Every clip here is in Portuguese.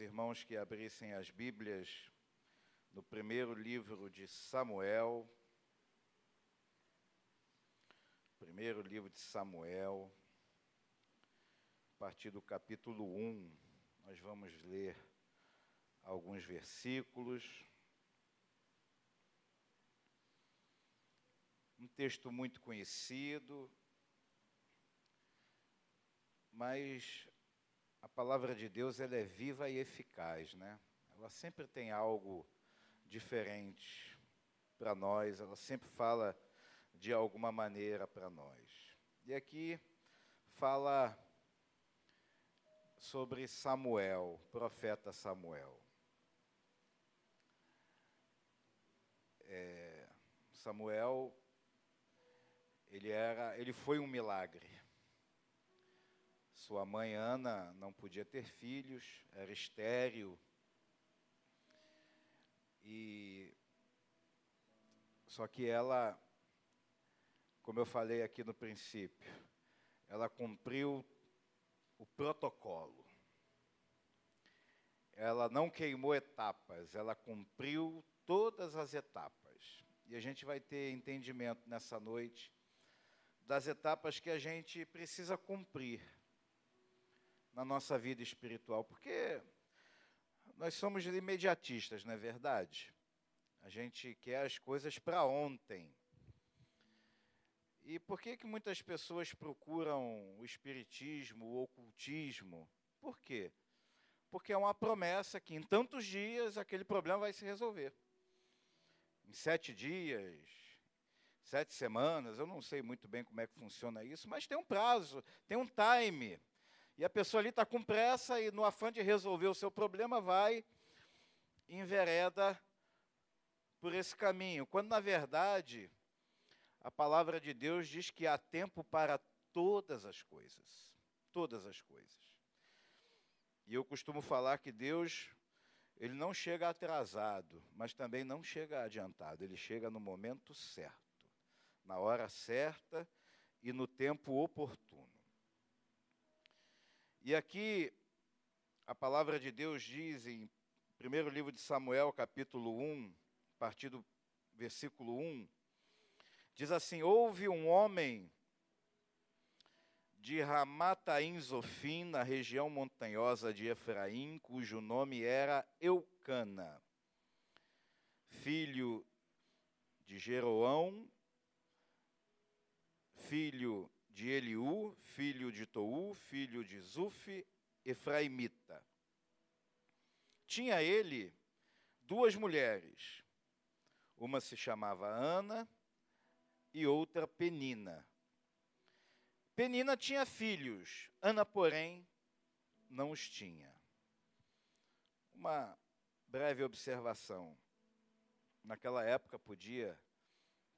irmãos que abrissem as Bíblias no primeiro livro de Samuel. Primeiro livro de Samuel, a partir do capítulo 1, nós vamos ler alguns versículos. Um texto muito conhecido, mas a palavra de Deus ela é viva e eficaz, né? Ela sempre tem algo diferente para nós, ela sempre fala de alguma maneira para nós. E aqui fala sobre Samuel, profeta Samuel. É, Samuel ele era, ele foi um milagre. Sua mãe Ana não podia ter filhos, era estéril. E só que ela, como eu falei aqui no princípio, ela cumpriu o protocolo. Ela não queimou etapas, ela cumpriu todas as etapas. E a gente vai ter entendimento nessa noite das etapas que a gente precisa cumprir na nossa vida espiritual, porque nós somos imediatistas, não é verdade? A gente quer as coisas para ontem. E por que, que muitas pessoas procuram o espiritismo, o ocultismo? Por quê? Porque é uma promessa que em tantos dias aquele problema vai se resolver. Em sete dias, sete semanas, eu não sei muito bem como é que funciona isso, mas tem um prazo, tem um time. E a pessoa ali está com pressa e, no afã de resolver o seu problema, vai envereda por esse caminho. Quando, na verdade, a palavra de Deus diz que há tempo para todas as coisas. Todas as coisas. E eu costumo falar que Deus, ele não chega atrasado, mas também não chega adiantado. Ele chega no momento certo na hora certa e no tempo oportuno. E aqui a palavra de Deus diz em primeiro livro de Samuel, capítulo 1, a partir do versículo 1, diz assim: Houve um homem de Ramataim Zofim, na região montanhosa de Efraim, cujo nome era Eucana, filho de Jeroão, filho de Eliú, filho de Tou, filho de Zuf, Efraimita. Tinha ele duas mulheres. Uma se chamava Ana e outra Penina. Penina tinha filhos, Ana, porém, não os tinha. Uma breve observação. Naquela época podia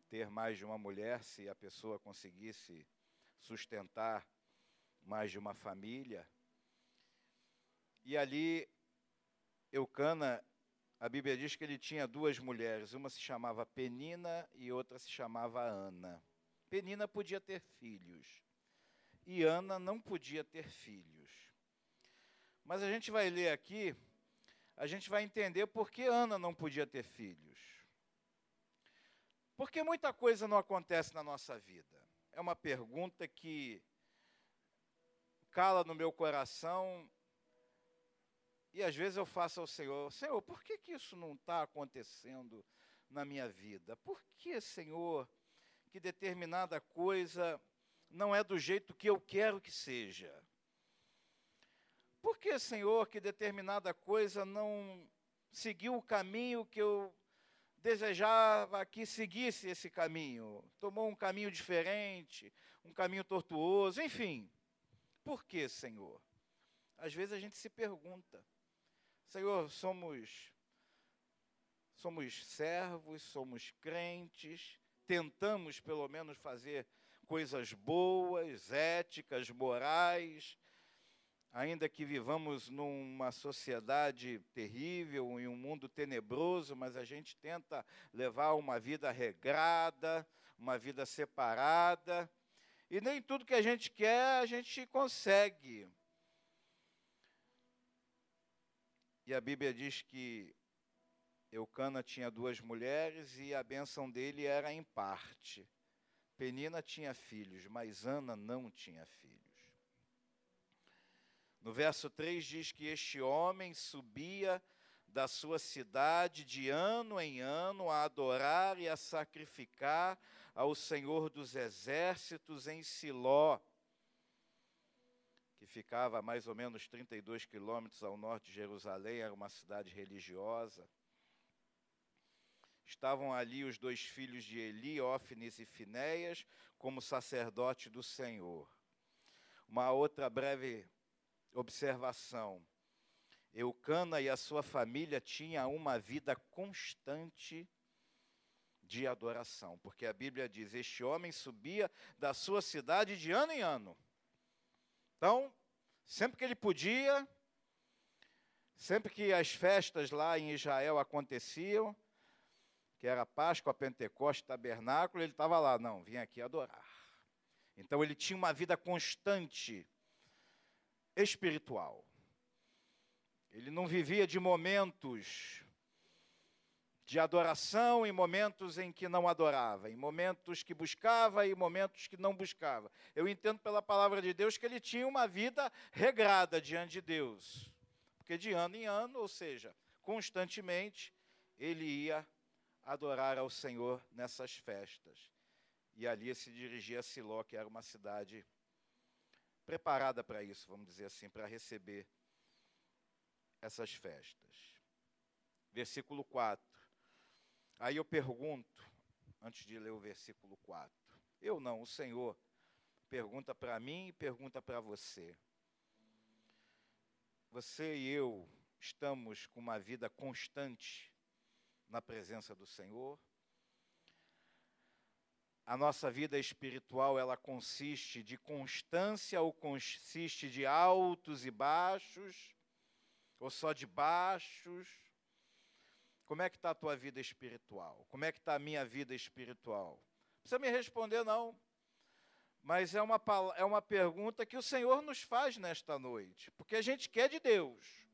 ter mais de uma mulher se a pessoa conseguisse sustentar mais de uma família. E ali, Eucana, a Bíblia diz que ele tinha duas mulheres, uma se chamava Penina e outra se chamava Ana. Penina podia ter filhos e Ana não podia ter filhos. Mas a gente vai ler aqui, a gente vai entender por que Ana não podia ter filhos. Porque muita coisa não acontece na nossa vida. É uma pergunta que cala no meu coração e às vezes eu faço ao Senhor: Senhor, por que, que isso não está acontecendo na minha vida? Por que, Senhor, que determinada coisa não é do jeito que eu quero que seja? Por que, Senhor, que determinada coisa não seguiu o caminho que eu desejava que seguisse esse caminho, tomou um caminho diferente, um caminho tortuoso, enfim. Por que, Senhor? Às vezes a gente se pergunta: Senhor, somos somos servos, somos crentes, tentamos pelo menos fazer coisas boas, éticas, morais, ainda que vivamos numa sociedade terrível, em um mundo tenebroso, mas a gente tenta levar uma vida regrada, uma vida separada. E nem tudo que a gente quer a gente consegue. E a Bíblia diz que Eucana tinha duas mulheres e a bênção dele era em parte. Penina tinha filhos, mas Ana não tinha filhos. No verso 3 diz que este homem subia da sua cidade de ano em ano a adorar e a sacrificar ao Senhor dos exércitos em Siló, que ficava a mais ou menos 32 quilômetros ao norte de Jerusalém, era uma cidade religiosa. Estavam ali os dois filhos de Eli, Ófines e Finéias, como sacerdote do Senhor. Uma outra breve observação. Eucana e a sua família tinham uma vida constante de adoração, porque a Bíblia diz: Este homem subia da sua cidade de ano em ano. Então, sempre que ele podia, sempre que as festas lá em Israel aconteciam, que era Páscoa, Pentecoste, Tabernáculo, ele estava lá, não, vim aqui adorar. Então ele tinha uma vida constante espiritual. Ele não vivia de momentos de adoração em momentos em que não adorava, em momentos que buscava e momentos que não buscava. Eu entendo pela palavra de Deus que ele tinha uma vida regrada diante de Deus. Porque de ano em ano, ou seja, constantemente, ele ia adorar ao Senhor nessas festas. E ali se dirigia a Siló, que era uma cidade preparada para isso, vamos dizer assim, para receber essas festas. Versículo 4. Aí eu pergunto, antes de ler o versículo 4. Eu não, o Senhor pergunta para mim e pergunta para você. Você e eu estamos com uma vida constante na presença do Senhor? A nossa vida espiritual ela consiste de constância ou consiste de altos e baixos ou só de baixos? Como é que está a tua vida espiritual? Como é que está a minha vida espiritual? Não precisa me responder não, mas é uma, é uma pergunta que o Senhor nos faz nesta noite, porque a gente quer de Deus.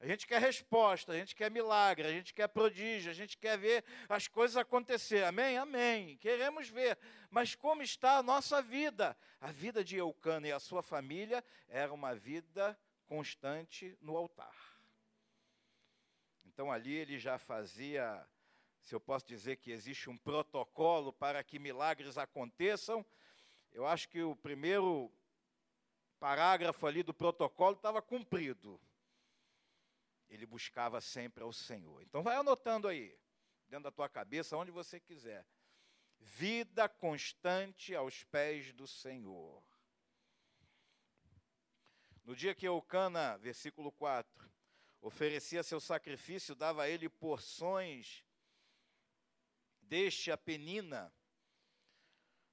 A gente quer resposta, a gente quer milagre, a gente quer prodígio, a gente quer ver as coisas acontecer. Amém? Amém. Queremos ver. Mas como está a nossa vida? A vida de Eucana e a sua família era uma vida constante no altar. Então ali ele já fazia, se eu posso dizer que existe um protocolo para que milagres aconteçam, eu acho que o primeiro parágrafo ali do protocolo estava cumprido ele buscava sempre ao Senhor. Então vai anotando aí, dentro da tua cabeça, onde você quiser. Vida constante aos pés do Senhor. No dia que Eucana, versículo 4, oferecia seu sacrifício, dava a ele porções deste a Penina,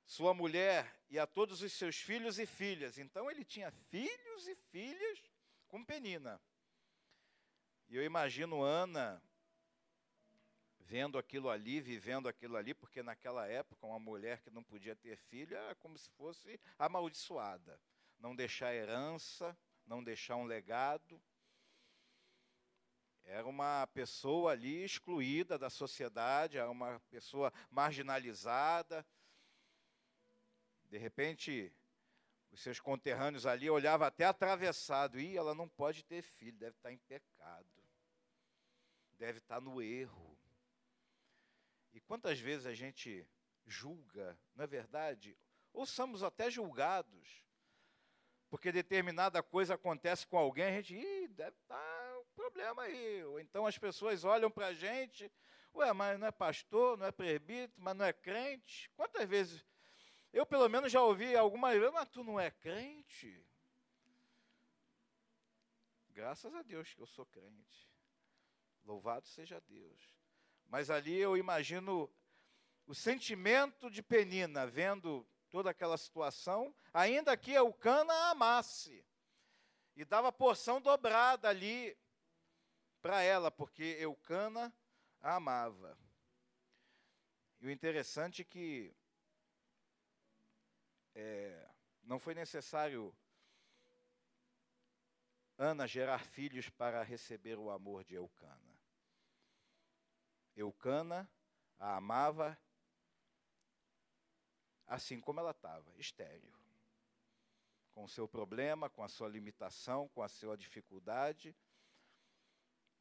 sua mulher, e a todos os seus filhos e filhas. Então ele tinha filhos e filhas com Penina. E eu imagino Ana vendo aquilo ali, vivendo aquilo ali, porque naquela época uma mulher que não podia ter filho era como se fosse amaldiçoada. Não deixar herança, não deixar um legado. Era uma pessoa ali excluída da sociedade, era uma pessoa marginalizada. De repente, os seus conterrâneos ali olhavam até atravessado, e ela não pode ter filho, deve estar em pecado deve estar no erro. E quantas vezes a gente julga, não é verdade? Ou somos até julgados, porque determinada coisa acontece com alguém, a gente, Ih, deve estar um problema aí. Ou então as pessoas olham para a gente, ué, mas não é pastor, não é presbítero, mas não é crente. Quantas vezes? Eu, pelo menos, já ouvi algumas vezes, mas tu não é crente? Graças a Deus que eu sou crente. Louvado seja Deus. Mas ali eu imagino o sentimento de Penina, vendo toda aquela situação, ainda que Eucana amasse. E dava porção dobrada ali para ela, porque Eucana a amava. E o interessante é que é, não foi necessário Ana gerar filhos para receber o amor de Eucana. Eucana a amava assim como ela estava, estéril. Com o seu problema, com a sua limitação, com a sua dificuldade,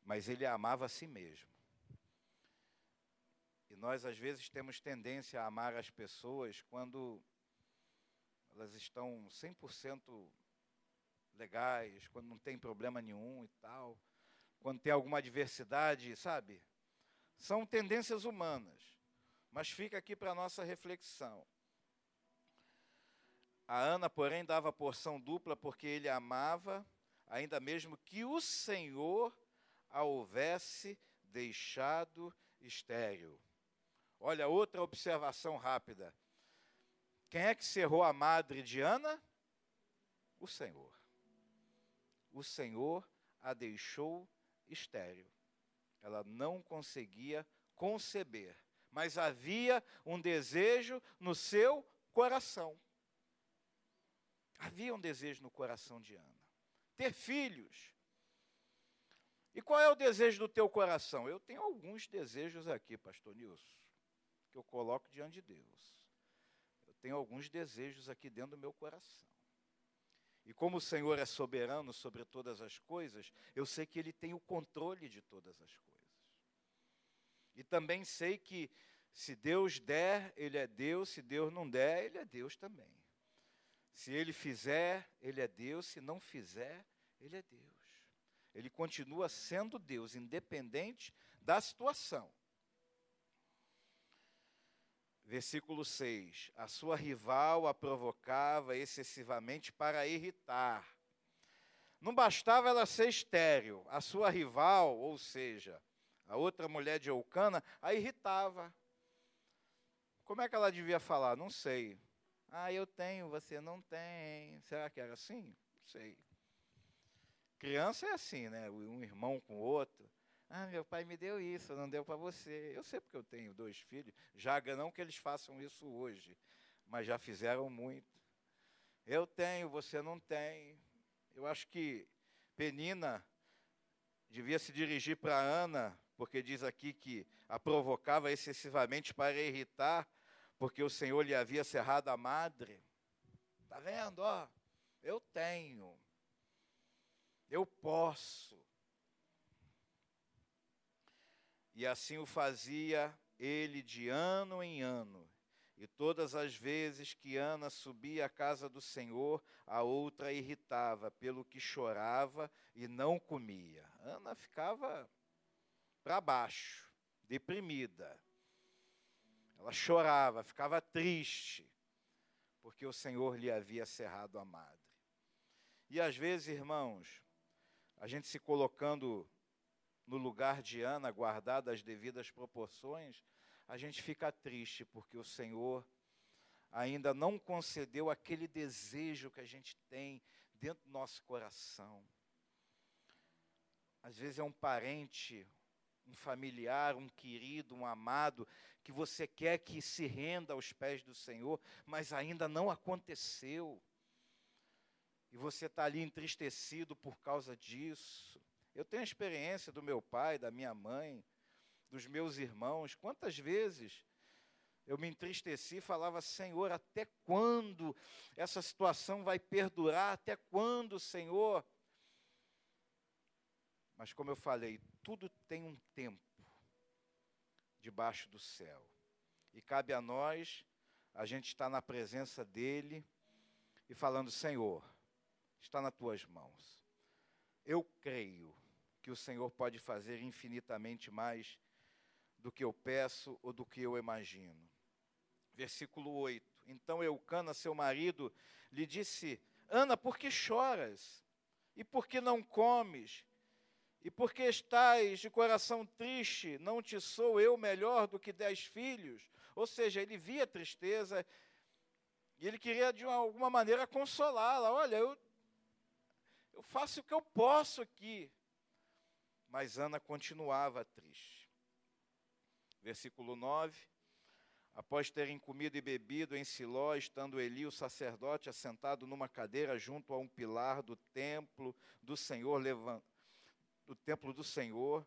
mas ele a amava a si mesmo. E nós, às vezes, temos tendência a amar as pessoas quando elas estão 100% legais, quando não tem problema nenhum e tal, quando tem alguma adversidade, sabe? São tendências humanas. Mas fica aqui para a nossa reflexão. A Ana, porém, dava porção dupla porque ele amava, ainda mesmo que o Senhor a houvesse deixado estéril. Olha, outra observação rápida. Quem é que cerrou a madre de Ana? O Senhor o Senhor a deixou estéril. Ela não conseguia conceber, mas havia um desejo no seu coração. Havia um desejo no coração de Ana. Ter filhos. E qual é o desejo do teu coração? Eu tenho alguns desejos aqui, pastor Nilson, que eu coloco diante de Deus. Tenho alguns desejos aqui dentro do meu coração. E como o Senhor é soberano sobre todas as coisas, eu sei que Ele tem o controle de todas as coisas. E também sei que se Deus der, Ele é Deus, se Deus não der, Ele é Deus também. Se Ele fizer, Ele é Deus, se não fizer, Ele é Deus. Ele continua sendo Deus, independente da situação. Versículo 6: A sua rival a provocava excessivamente para irritar. Não bastava ela ser estéril, a sua rival, ou seja, a outra mulher de Eucana, a irritava. Como é que ela devia falar? Não sei. Ah, eu tenho, você não tem. Será que era assim? Não sei. Criança é assim, né? Um irmão com o outro. Ah, meu pai me deu isso, não deu para você. Eu sei porque eu tenho dois filhos. Jaga não que eles façam isso hoje, mas já fizeram muito. Eu tenho, você não tem. Eu acho que Penina devia se dirigir para Ana, porque diz aqui que a provocava excessivamente para irritar, porque o Senhor lhe havia cerrado a madre. Está vendo? Ó, eu tenho. Eu posso. E assim o fazia ele de ano em ano. E todas as vezes que Ana subia à casa do Senhor, a outra irritava, pelo que chorava e não comia. Ana ficava para baixo, deprimida. Ela chorava, ficava triste, porque o Senhor lhe havia cerrado a madre. E às vezes, irmãos, a gente se colocando no lugar de Ana, guardada as devidas proporções, a gente fica triste porque o Senhor ainda não concedeu aquele desejo que a gente tem dentro do nosso coração. Às vezes é um parente, um familiar, um querido, um amado, que você quer que se renda aos pés do Senhor, mas ainda não aconteceu. E você está ali entristecido por causa disso. Eu tenho a experiência do meu pai, da minha mãe, dos meus irmãos. Quantas vezes eu me entristeci e falava, Senhor, até quando essa situação vai perdurar? Até quando, Senhor? Mas como eu falei, tudo tem um tempo debaixo do céu. E cabe a nós, a gente estar na presença dEle e falando, Senhor, está nas tuas mãos. Eu creio que o Senhor pode fazer infinitamente mais do que eu peço ou do que eu imagino. Versículo 8. Então Eucana, seu marido, lhe disse: Ana, por que choras? E por que não comes? E por que estás de coração triste? Não te sou eu melhor do que dez filhos? Ou seja, ele via tristeza e ele queria, de alguma maneira, consolá-la. Olha, eu, eu faço o que eu posso aqui. Mas Ana continuava triste. Versículo 9. Após terem comido e bebido em Siló, estando Eli, o sacerdote, assentado numa cadeira junto a um pilar do templo do Senhor, do templo do Senhor,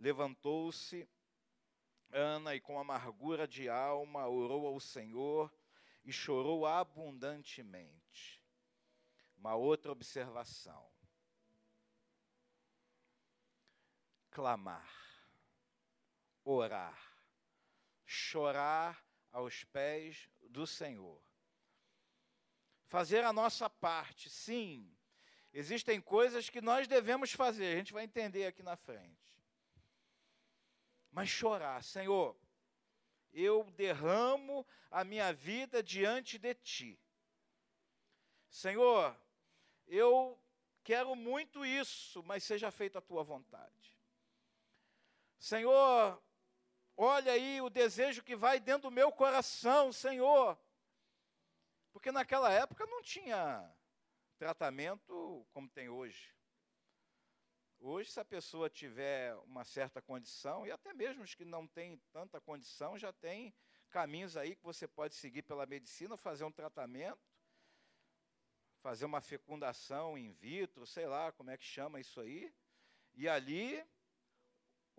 levantou-se Ana e com amargura de alma orou ao Senhor e chorou abundantemente. Uma outra observação. Clamar, orar chorar aos pés do Senhor. Fazer a nossa parte, sim. Existem coisas que nós devemos fazer, a gente vai entender aqui na frente. Mas chorar, Senhor, eu derramo a minha vida diante de Ti. Senhor, eu quero muito isso, mas seja feita a Tua vontade. Senhor, Olha aí o desejo que vai dentro do meu coração, Senhor. Porque naquela época não tinha tratamento como tem hoje. Hoje, se a pessoa tiver uma certa condição, e até mesmo os que não têm tanta condição, já tem caminhos aí que você pode seguir pela medicina, fazer um tratamento, fazer uma fecundação in vitro, sei lá como é que chama isso aí, e ali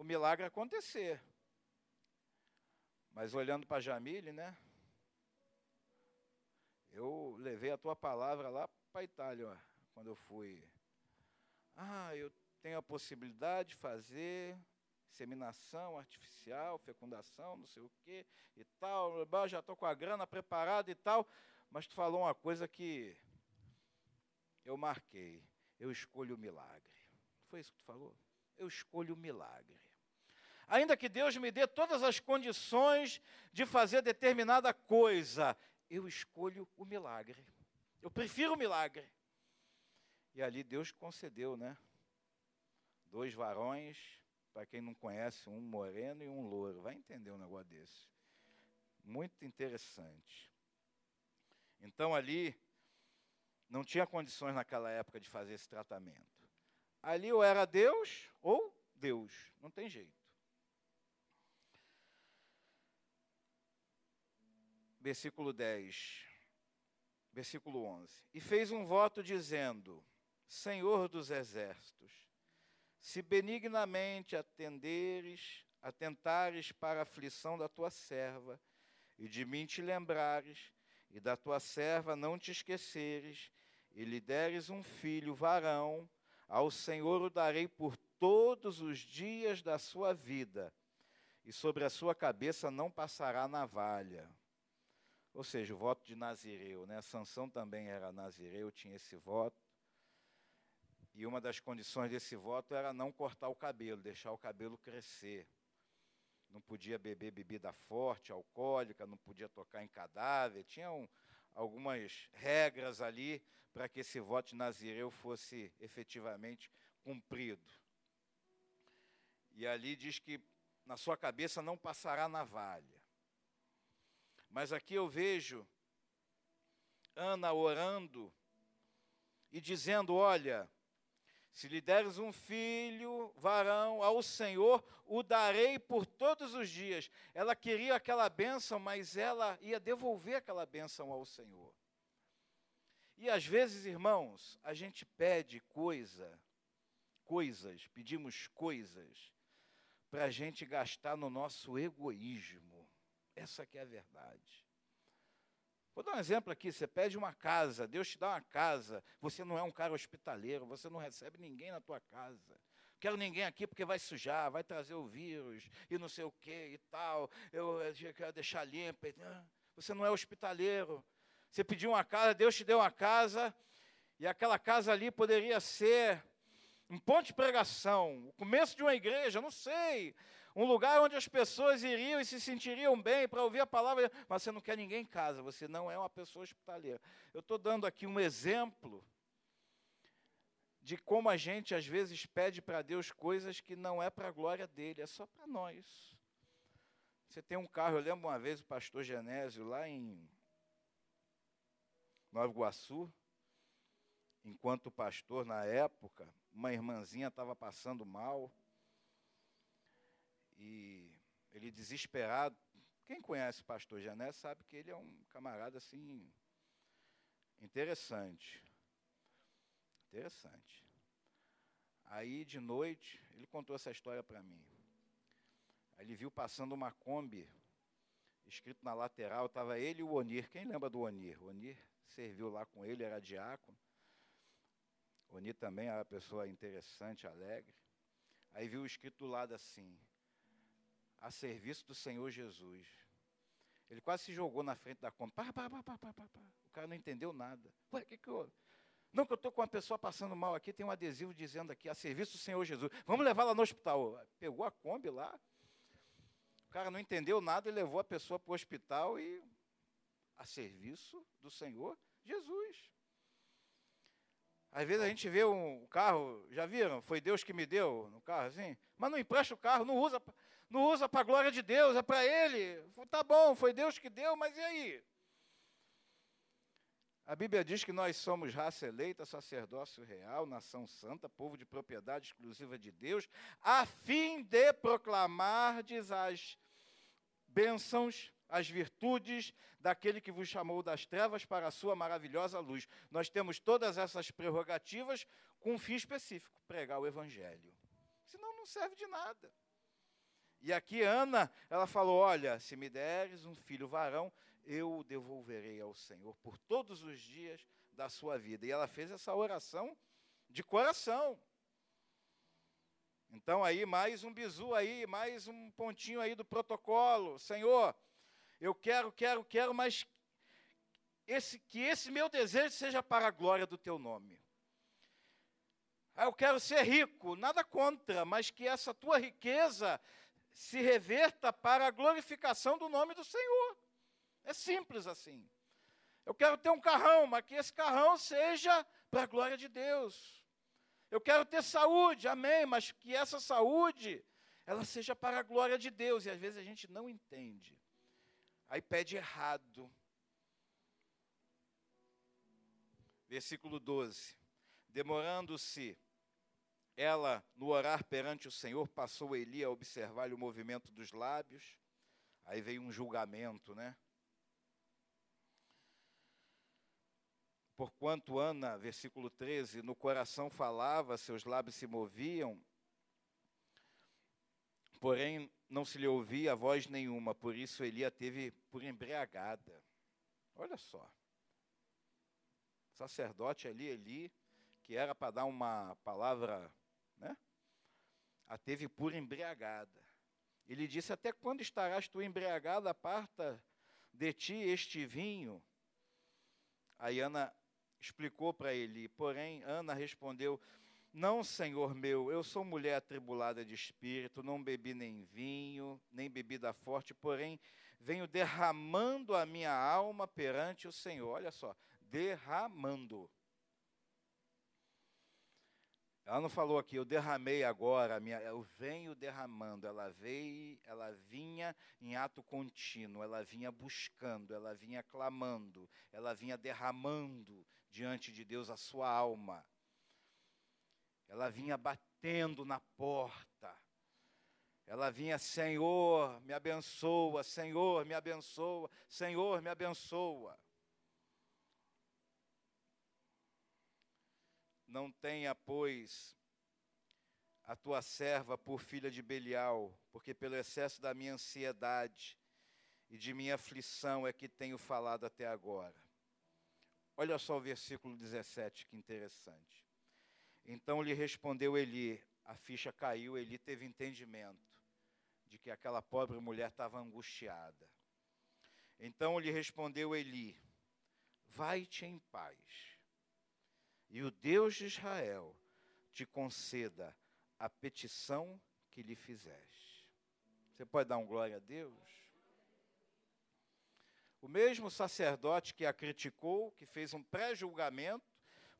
o milagre acontecer. Mas olhando para Jamile, né? Eu levei a tua palavra lá para a Itália, quando eu fui. Ah, eu tenho a possibilidade de fazer inseminação artificial, fecundação, não sei o quê e tal. Já estou com a grana preparada e tal. Mas tu falou uma coisa que eu marquei. Eu escolho o milagre. Foi isso que tu falou? Eu escolho o milagre ainda que Deus me dê todas as condições de fazer determinada coisa, eu escolho o milagre. Eu prefiro o milagre. E ali Deus concedeu, né? Dois varões, para quem não conhece, um moreno e um louro. Vai entender um negócio desse. Muito interessante. Então ali não tinha condições naquela época de fazer esse tratamento. Ali ou era Deus ou Deus, não tem jeito. Versículo 10, versículo 11. E fez um voto dizendo: Senhor dos exércitos, se benignamente atenderes, atentares para a aflição da tua serva, e de mim te lembrares, e da tua serva não te esqueceres, e lhe deres um filho varão, ao Senhor o darei por todos os dias da sua vida, e sobre a sua cabeça não passará navalha. Ou seja, o voto de Nazireu, né? Sansão também era Nazireu, tinha esse voto. E uma das condições desse voto era não cortar o cabelo, deixar o cabelo crescer. Não podia beber bebida forte, alcoólica, não podia tocar em cadáver. Tinham algumas regras ali para que esse voto de Nazireu fosse efetivamente cumprido. E ali diz que na sua cabeça não passará navalha. Mas aqui eu vejo Ana orando e dizendo: Olha, se lhe deres um filho, varão, ao Senhor o darei por todos os dias. Ela queria aquela bênção, mas ela ia devolver aquela bênção ao Senhor. E às vezes, irmãos, a gente pede coisa, coisas, pedimos coisas, para a gente gastar no nosso egoísmo. Essa que é a verdade. Vou dar um exemplo aqui, você pede uma casa, Deus te dá uma casa, você não é um cara hospitaleiro, você não recebe ninguém na tua casa. Quero ninguém aqui porque vai sujar, vai trazer o vírus e não sei o que e tal. Eu, eu quero deixar limpo. Você não é hospitaleiro. Você pediu uma casa, Deus te deu uma casa, e aquela casa ali poderia ser um ponto de pregação, o começo de uma igreja, não sei um lugar onde as pessoas iriam e se sentiriam bem para ouvir a palavra, mas você não quer ninguém em casa, você não é uma pessoa hospitaleira. Eu estou dando aqui um exemplo de como a gente às vezes pede para Deus coisas que não é para a glória dele, é só para nós. Você tem um carro, eu lembro uma vez o pastor Genésio lá em Nova Iguaçu, enquanto pastor na época, uma irmãzinha estava passando mal, e ele desesperado, Quem conhece o pastor Jané sabe que ele é um camarada assim interessante. Interessante. Aí de noite, ele contou essa história para mim. Aí ele viu passando uma Kombi, escrito na lateral, estava ele e o Onir. Quem lembra do Onir? O Onir serviu lá com ele, era diácono. O Onir também era uma pessoa interessante, alegre. Aí viu escrito do lado assim: a serviço do Senhor Jesus. Ele quase se jogou na frente da Kombi. Para, para, para, para, para, para. O cara não entendeu nada. Ué, o que que houve? Não, que eu estou com uma pessoa passando mal aqui, tem um adesivo dizendo aqui, a serviço do Senhor Jesus. Vamos levar lá no hospital. Pegou a Kombi lá. O cara não entendeu nada e levou a pessoa para o hospital e a serviço do Senhor Jesus. Às vezes a gente vê um carro, já viram? Foi Deus que me deu no carro assim, mas não empresta o carro, não usa, não usa para a glória de Deus, é para ele. Tá bom, foi Deus que deu, mas e aí? A Bíblia diz que nós somos raça eleita, sacerdócio real, nação santa, povo de propriedade exclusiva de Deus, a fim de proclamardes as bênçãos, as virtudes daquele que vos chamou das trevas para a sua maravilhosa luz. Nós temos todas essas prerrogativas com um fim específico: pregar o Evangelho. Senão não serve de nada. E aqui Ana, ela falou: Olha, se me deres um filho varão, eu o devolverei ao Senhor por todos os dias da sua vida. E ela fez essa oração de coração. Então aí mais um bizu aí, mais um pontinho aí do protocolo. Senhor, eu quero, quero, quero, mas esse, que esse meu desejo seja para a glória do teu nome. Ah, eu quero ser rico, nada contra, mas que essa tua riqueza se reverta para a glorificação do nome do Senhor. É simples assim. Eu quero ter um carrão, mas que esse carrão seja para a glória de Deus. Eu quero ter saúde, amém, mas que essa saúde ela seja para a glória de Deus. E às vezes a gente não entende. Aí pede errado. Versículo 12. Demorando-se ela no orar perante o Senhor, passou Eli a observar o movimento dos lábios. Aí veio um julgamento, né? Porquanto Ana, versículo 13, no coração falava, seus lábios se moviam, porém não se lhe ouvia voz nenhuma, por isso Eli a teve por embriagada. Olha só. Sacerdote ali, Eli, que era para dar uma palavra, né? A teve por embriagada. Ele disse: Até quando estarás tu embriagada? Aparta de ti este vinho. Aí Ana explicou para ele. Porém, Ana respondeu: Não, senhor meu, eu sou mulher atribulada de espírito, não bebi nem vinho, nem bebida forte, porém venho derramando a minha alma perante o Senhor. Olha só, derramando. Ela não falou aqui, eu derramei agora, minha, eu venho derramando. Ela veio, ela vinha em ato contínuo, ela vinha buscando, ela vinha clamando, ela vinha derramando diante de Deus a sua alma. Ela vinha batendo na porta. Ela vinha, Senhor, me abençoa, Senhor, me abençoa, Senhor, me abençoa. Não tenha, pois, a tua serva por filha de Belial, porque pelo excesso da minha ansiedade e de minha aflição é que tenho falado até agora. Olha só o versículo 17, que interessante. Então lhe respondeu Eli, a ficha caiu, Eli teve entendimento de que aquela pobre mulher estava angustiada. Então lhe respondeu Eli: Vai-te em paz e o Deus de Israel te conceda a petição que lhe fizeste. Você pode dar um glória a Deus? O mesmo sacerdote que a criticou, que fez um pré-julgamento,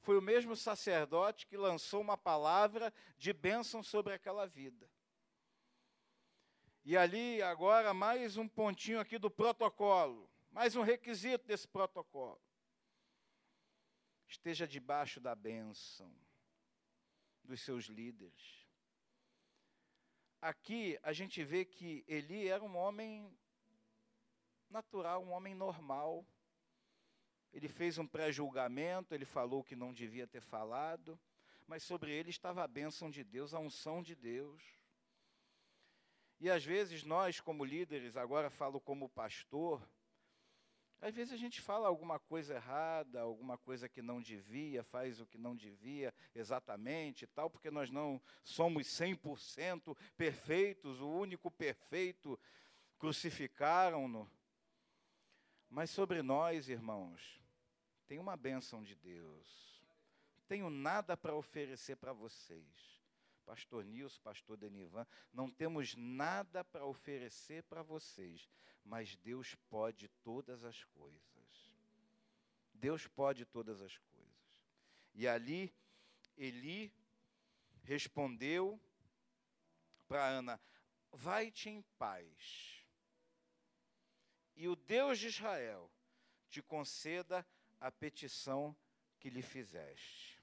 foi o mesmo sacerdote que lançou uma palavra de bênção sobre aquela vida. E ali, agora, mais um pontinho aqui do protocolo, mais um requisito desse protocolo esteja debaixo da bênção dos seus líderes. Aqui a gente vê que Eli era um homem natural, um homem normal. Ele fez um pré-julgamento, ele falou que não devia ter falado, mas sobre ele estava a bênção de Deus, a unção de Deus. E às vezes nós, como líderes, agora falo como pastor, às vezes a gente fala alguma coisa errada, alguma coisa que não devia, faz o que não devia exatamente tal, porque nós não somos 100% perfeitos, o único perfeito crucificaram-no. Mas sobre nós, irmãos, tem uma bênção de Deus. Tenho nada para oferecer para vocês. Pastor Nilson, Pastor Denivan, não temos nada para oferecer para vocês, mas Deus pode todas as coisas. Deus pode todas as coisas. E ali, Eli respondeu para Ana: Vai-te em paz, e o Deus de Israel te conceda a petição que lhe fizeste.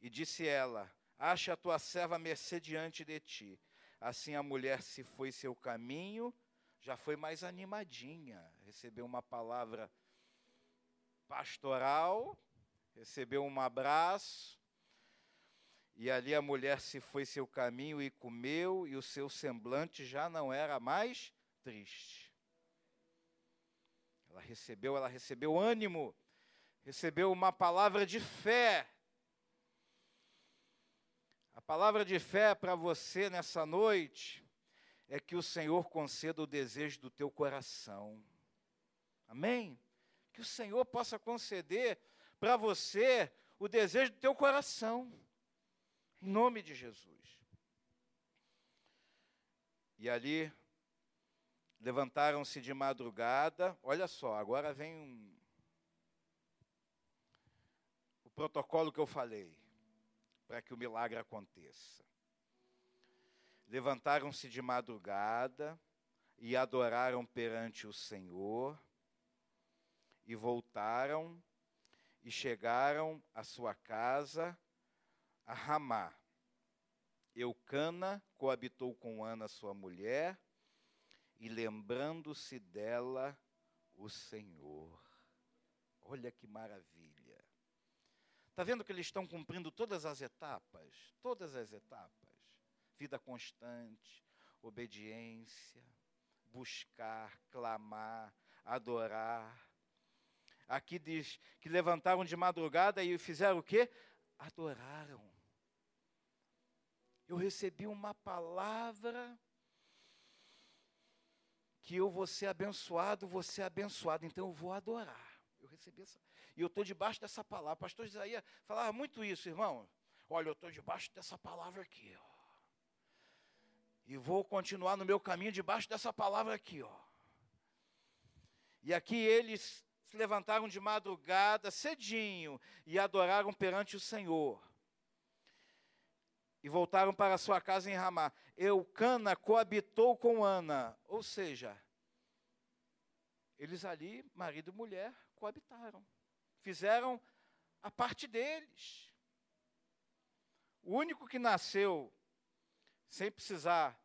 E disse ela: Ache a tua serva mercê diante de ti. Assim a mulher se foi seu caminho, já foi mais animadinha, recebeu uma palavra pastoral, recebeu um abraço, e ali a mulher se foi seu caminho e comeu, e o seu semblante já não era mais triste. Ela recebeu, ela recebeu ânimo, recebeu uma palavra de fé. A palavra de fé para você nessa noite é que o Senhor conceda o desejo do teu coração. Amém? Que o Senhor possa conceder para você o desejo do teu coração. Em nome de Jesus. E ali levantaram-se de madrugada. Olha só, agora vem um o protocolo que eu falei para que o milagre aconteça. Levantaram-se de madrugada e adoraram perante o Senhor, e voltaram e chegaram à sua casa a Ramá. Eucana coabitou com Ana, sua mulher, e lembrando-se dela, o Senhor. Olha que maravilha. Está vendo que eles estão cumprindo todas as etapas? Todas as etapas. Vida constante, obediência, buscar, clamar, adorar. Aqui diz que levantaram de madrugada e fizeram o quê? Adoraram. Eu recebi uma palavra que eu vou ser abençoado, vou ser abençoado, então eu vou adorar. Eu recebi essa. E eu estou debaixo dessa palavra. Pastor Isaías falava muito isso, irmão. Olha, eu estou debaixo dessa palavra aqui, ó. E vou continuar no meu caminho debaixo dessa palavra aqui, ó. E aqui eles se levantaram de madrugada, cedinho, e adoraram perante o Senhor. E voltaram para sua casa em Ramá. Eucana coabitou com Ana, ou seja, eles ali, marido e mulher, coabitaram. Fizeram a parte deles. O único que nasceu sem precisar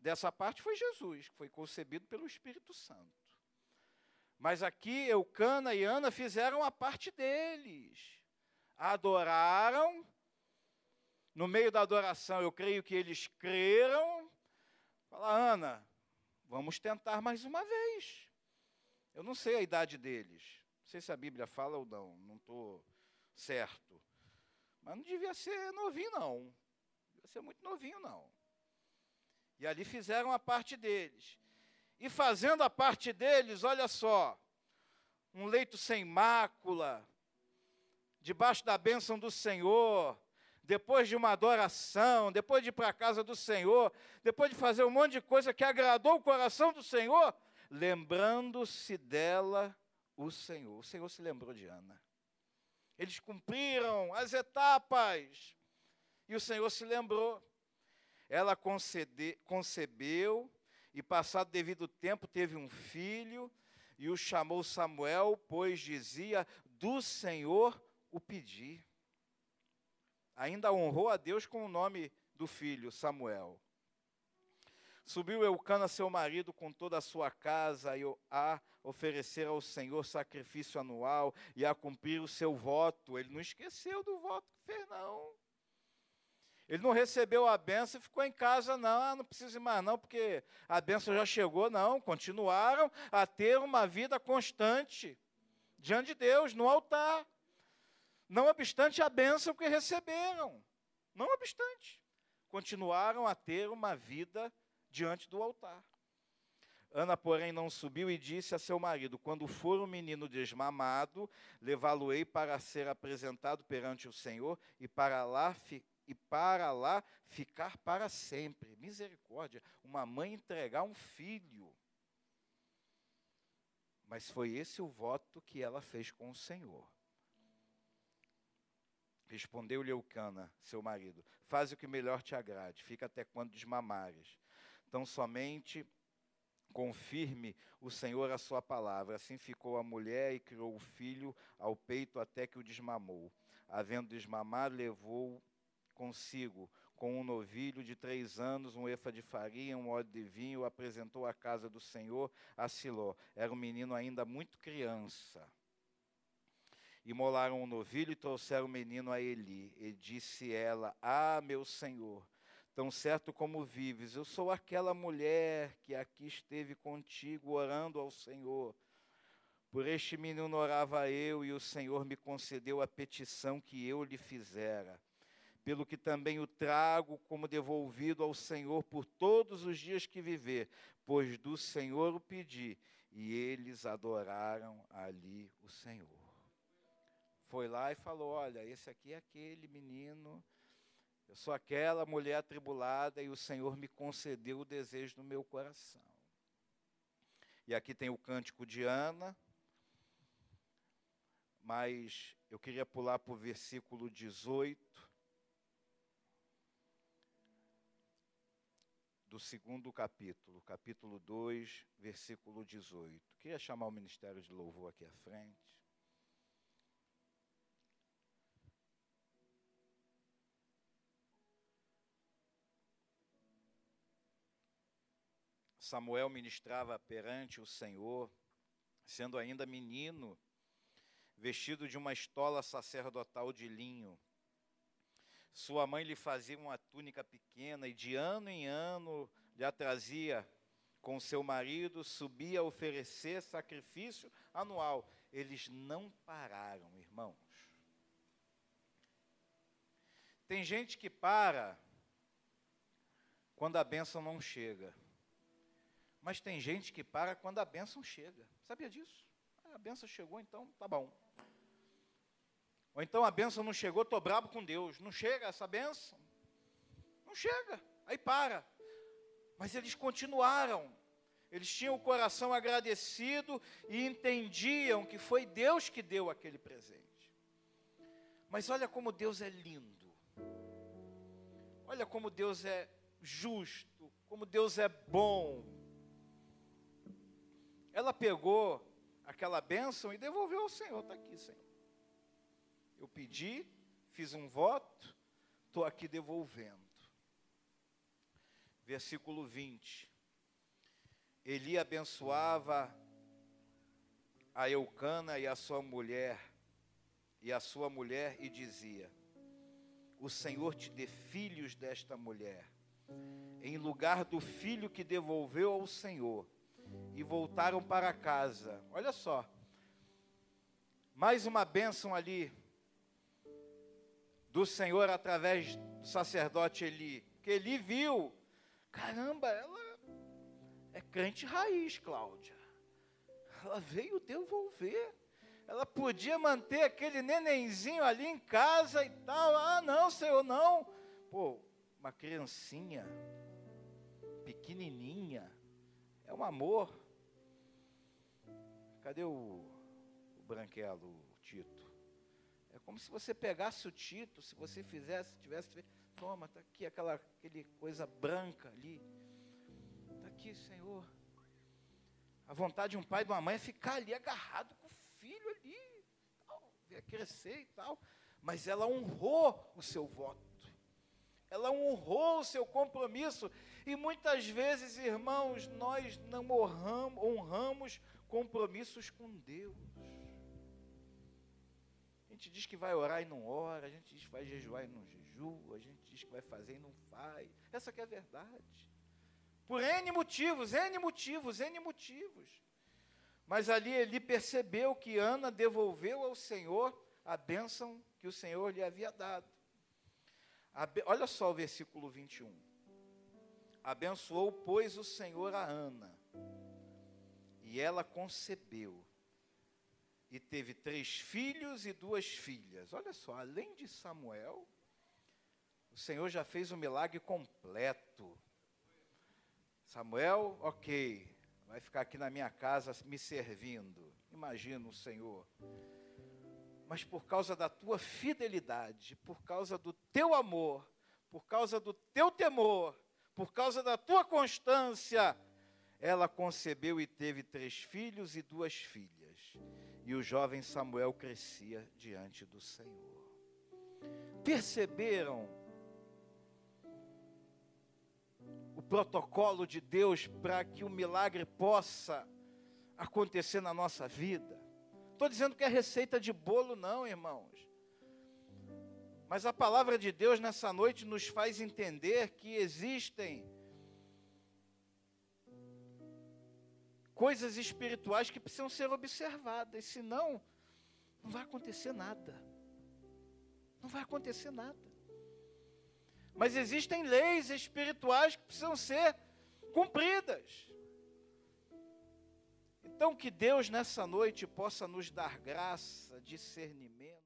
dessa parte foi Jesus, que foi concebido pelo Espírito Santo. Mas aqui Eucana e Ana fizeram a parte deles. Adoraram. No meio da adoração, eu creio que eles creram. Fala, Ana, vamos tentar mais uma vez. Eu não sei a idade deles. Não sei se a Bíblia fala ou não, não estou certo. Mas não devia ser novinho, não. Devia ser muito novinho, não. E ali fizeram a parte deles. E fazendo a parte deles, olha só, um leito sem mácula, debaixo da bênção do Senhor, depois de uma adoração, depois de ir para a casa do Senhor, depois de fazer um monte de coisa que agradou o coração do Senhor, lembrando-se dela o Senhor. O Senhor se lembrou de Ana. Eles cumpriram as etapas e o Senhor se lembrou. Ela concede, concebeu e, passado devido tempo, teve um filho e o chamou Samuel, pois dizia: Do Senhor o pedi. Ainda honrou a Deus com o nome do filho, Samuel. Subiu Eucana, seu marido, com toda a sua casa, a oferecer ao Senhor sacrifício anual e a cumprir o seu voto. Ele não esqueceu do voto que fez, não. Ele não recebeu a benção e ficou em casa, não, ah, não precisa mais, não, porque a benção já chegou, não. Continuaram a ter uma vida constante diante de Deus, no altar. Não obstante a bênção que receberam. Não obstante. Continuaram a ter uma vida diante do altar. Ana, porém, não subiu e disse a seu marido: Quando for o menino desmamado, levá-lo-ei para ser apresentado perante o Senhor e para lá e para lá ficar para sempre. Misericórdia, uma mãe entregar um filho. Mas foi esse o voto que ela fez com o Senhor. Respondeu-lhe Eucana, seu marido: Faz o que melhor te agrade, fica até quando desmamares. Então somente confirme o Senhor a sua palavra. Assim ficou a mulher e criou o filho ao peito até que o desmamou. Havendo desmamado, levou consigo com um novilho de três anos, um efa de farinha, um óleo de vinho, apresentou à casa do Senhor a Siló. Era um menino ainda muito criança. Imolaram o um novilho e trouxeram o menino a Eli. E disse ela: Ah, meu senhor, Tão certo como vives, eu sou aquela mulher que aqui esteve contigo orando ao Senhor. Por este menino orava eu, e o Senhor me concedeu a petição que eu lhe fizera. Pelo que também o trago como devolvido ao Senhor por todos os dias que viver, pois do Senhor o pedi, e eles adoraram ali o Senhor. Foi lá e falou: Olha, esse aqui é aquele menino eu sou aquela mulher atribulada e o Senhor me concedeu o desejo do meu coração. E aqui tem o cântico de Ana, mas eu queria pular para o versículo 18. Do segundo capítulo, capítulo 2, versículo 18. Queria chamar o ministério de louvor aqui à frente. Samuel ministrava perante o Senhor, sendo ainda menino, vestido de uma estola sacerdotal de linho. Sua mãe lhe fazia uma túnica pequena e de ano em ano lhe a trazia com seu marido, subia a oferecer sacrifício anual. Eles não pararam, irmãos. Tem gente que para quando a bênção não chega. Mas tem gente que para quando a bênção chega. Sabia disso? Ah, a bênção chegou, então tá bom. Ou então a bênção não chegou, estou bravo com Deus. Não chega essa bênção. Não chega. Aí para. Mas eles continuaram. Eles tinham o coração agradecido e entendiam que foi Deus que deu aquele presente. Mas olha como Deus é lindo. Olha como Deus é justo, como Deus é bom ela pegou aquela bênção e devolveu ao Senhor. Está aqui, Senhor. Eu pedi, fiz um voto, estou aqui devolvendo. Versículo 20. Eli abençoava a Eucana e a sua mulher, e a sua mulher, e dizia: O Senhor te dê filhos desta mulher, em lugar do filho que devolveu ao Senhor e voltaram para casa. Olha só. Mais uma bênção ali do Senhor através do sacerdote Eli. Que Eli viu. Caramba, ela é crente raiz, Cláudia. Ela veio devolver. Ela podia manter aquele nenenzinho ali em casa e tal. Ah, não, Senhor, não. Pô, uma criancinha pequenininha é um amor. Cadê o, o branquelo, o Tito? É como se você pegasse o Tito, se você fizesse, tivesse, toma, está aqui aquela aquele coisa branca ali. Está aqui, Senhor. A vontade de um pai e de uma mãe é ficar ali agarrado com o filho ali, tal, ver crescer e tal. Mas ela honrou o seu voto. ela honrou o seu compromisso. E muitas vezes, irmãos, nós não honramos compromissos com Deus. Gente diz que vai orar e não ora, a gente diz que vai jejuar e não jejua, a gente diz que vai fazer e não faz. Essa que é a verdade. Por N motivos, N motivos, N motivos. Mas ali ele percebeu que Ana devolveu ao Senhor a bênção que o Senhor lhe havia dado. Olha só o versículo 21. Abençoou, pois, o Senhor a Ana, e ela concebeu, e teve três filhos e duas filhas. Olha só, além de Samuel, o Senhor já fez um milagre completo. Samuel, ok, vai ficar aqui na minha casa me servindo. Imagina o Senhor mas por causa da tua fidelidade, por causa do teu amor, por causa do teu temor, por causa da tua constância, ela concebeu e teve três filhos e duas filhas. E o jovem Samuel crescia diante do Senhor. Perceberam o protocolo de Deus para que o milagre possa acontecer na nossa vida? estou dizendo que é receita de bolo, não, irmãos. Mas a palavra de Deus nessa noite nos faz entender que existem coisas espirituais que precisam ser observadas, senão não vai acontecer nada. Não vai acontecer nada. Mas existem leis espirituais que precisam ser cumpridas. Então, que Deus nessa noite possa nos dar graça, discernimento.